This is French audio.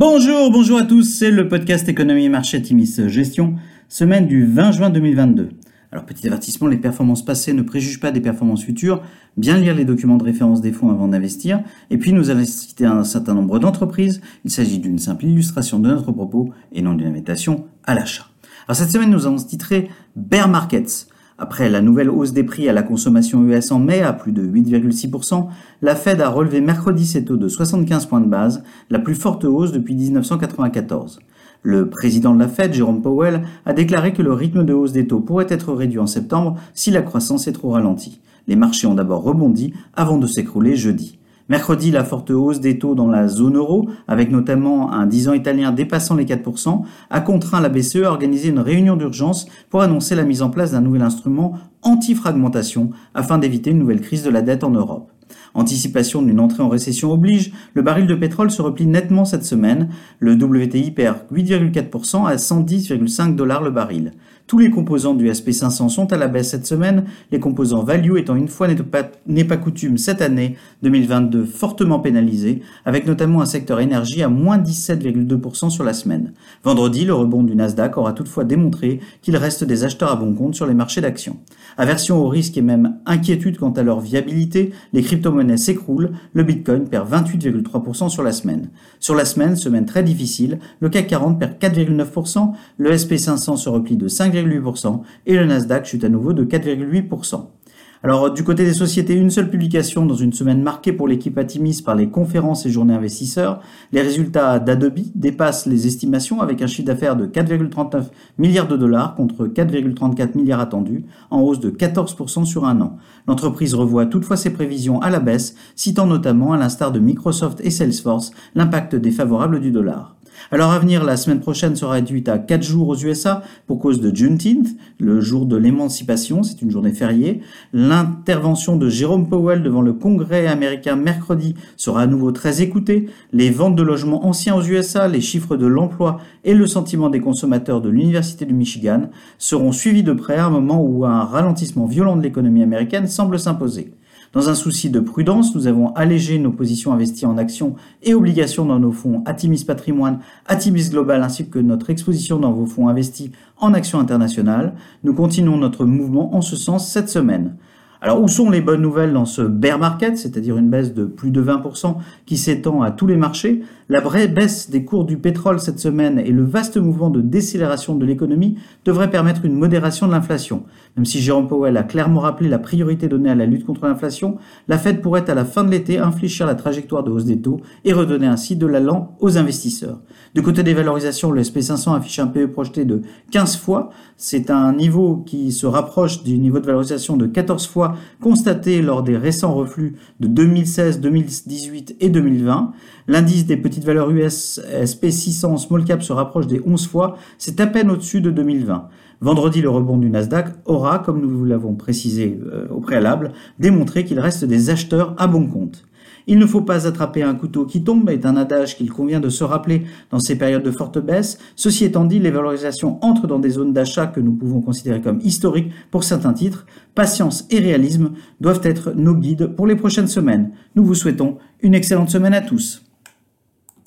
Bonjour, bonjour à tous, c'est le podcast Économie Marché Timis Gestion, semaine du 20 juin 2022. Alors petit avertissement, les performances passées ne préjugent pas des performances futures, bien lire les documents de référence des fonds avant d'investir, et puis nous allons citer un certain nombre d'entreprises, il s'agit d'une simple illustration de notre propos et non d'une invitation à l'achat. Alors cette semaine nous allons titrer Bear Markets. Après la nouvelle hausse des prix à la consommation US en mai à plus de 8,6%, la Fed a relevé mercredi ses taux de 75 points de base, la plus forte hausse depuis 1994. Le président de la Fed, Jerome Powell, a déclaré que le rythme de hausse des taux pourrait être réduit en septembre si la croissance est trop ralentie. Les marchés ont d'abord rebondi avant de s'écrouler jeudi. Mercredi, la forte hausse des taux dans la zone euro, avec notamment un 10 ans italien dépassant les 4%, a contraint la BCE à organiser une réunion d'urgence pour annoncer la mise en place d'un nouvel instrument anti-fragmentation afin d'éviter une nouvelle crise de la dette en Europe. Anticipation d'une entrée en récession oblige, le baril de pétrole se replie nettement cette semaine. Le WTI perd 8,4% à 110,5 dollars le baril. Tous les composants du SP500 sont à la baisse cette semaine, les composants value étant une fois n'est pas, coutume cette année 2022 fortement pénalisés, avec notamment un secteur énergie à moins 17,2% sur la semaine. Vendredi, le rebond du Nasdaq aura toutefois démontré qu'il reste des acheteurs à bon compte sur les marchés d'actions. Aversion au risque et même inquiétude quant à leur viabilité, les s'écroulent, le Bitcoin perd 28,3% sur la semaine. Sur la semaine, semaine très difficile, le CAC 40 perd 4,9%, le SP500 se replie de 5%, et le Nasdaq chute à nouveau de 4,8%. Alors du côté des sociétés, une seule publication dans une semaine marquée pour l'équipe Atimis par les conférences et journées investisseurs. Les résultats d'Adobe dépassent les estimations avec un chiffre d'affaires de 4,39 milliards de dollars contre 4,34 milliards attendus, en hausse de 14% sur un an. L'entreprise revoit toutefois ses prévisions à la baisse, citant notamment, à l'instar de Microsoft et Salesforce, l'impact défavorable du dollar. Alors à venir, la semaine prochaine sera réduite à 4 jours aux USA pour cause de Juneteenth, le jour de l'émancipation, c'est une journée fériée. L'intervention de Jérôme Powell devant le Congrès américain mercredi sera à nouveau très écoutée. Les ventes de logements anciens aux USA, les chiffres de l'emploi et le sentiment des consommateurs de l'Université du Michigan seront suivis de près à un moment où un ralentissement violent de l'économie américaine semble s'imposer. Dans un souci de prudence, nous avons allégé nos positions investies en actions et obligations dans nos fonds Atimis Patrimoine, Atimis Global ainsi que notre exposition dans vos fonds investis en actions internationales. Nous continuons notre mouvement en ce sens cette semaine. Alors où sont les bonnes nouvelles dans ce bear market, c'est-à-dire une baisse de plus de 20% qui s'étend à tous les marchés? La vraie baisse des cours du pétrole cette semaine et le vaste mouvement de décélération de l'économie devraient permettre une modération de l'inflation. Même si Jérôme Powell a clairement rappelé la priorité donnée à la lutte contre l'inflation, la Fed pourrait à la fin de l'été infléchir la trajectoire de hausse des taux et redonner ainsi de l'allant aux investisseurs. Du côté des valorisations, le SP500 affiche un PE projeté de 15 fois. C'est un niveau qui se rapproche du niveau de valorisation de 14 fois constaté lors des récents reflux de 2016, 2018 et 2020. L'indice des petites valeurs US SP600 small cap se rapproche des 11 fois, c'est à peine au-dessus de 2020. Vendredi, le rebond du Nasdaq aura, comme nous l'avons précisé euh, au préalable, démontré qu'il reste des acheteurs à bon compte. Il ne faut pas attraper un couteau qui tombe est un adage qu'il convient de se rappeler dans ces périodes de forte baisse. Ceci étant dit, les valorisations entrent dans des zones d'achat que nous pouvons considérer comme historiques pour certains titres. Patience et réalisme doivent être nos guides pour les prochaines semaines. Nous vous souhaitons une excellente semaine à tous.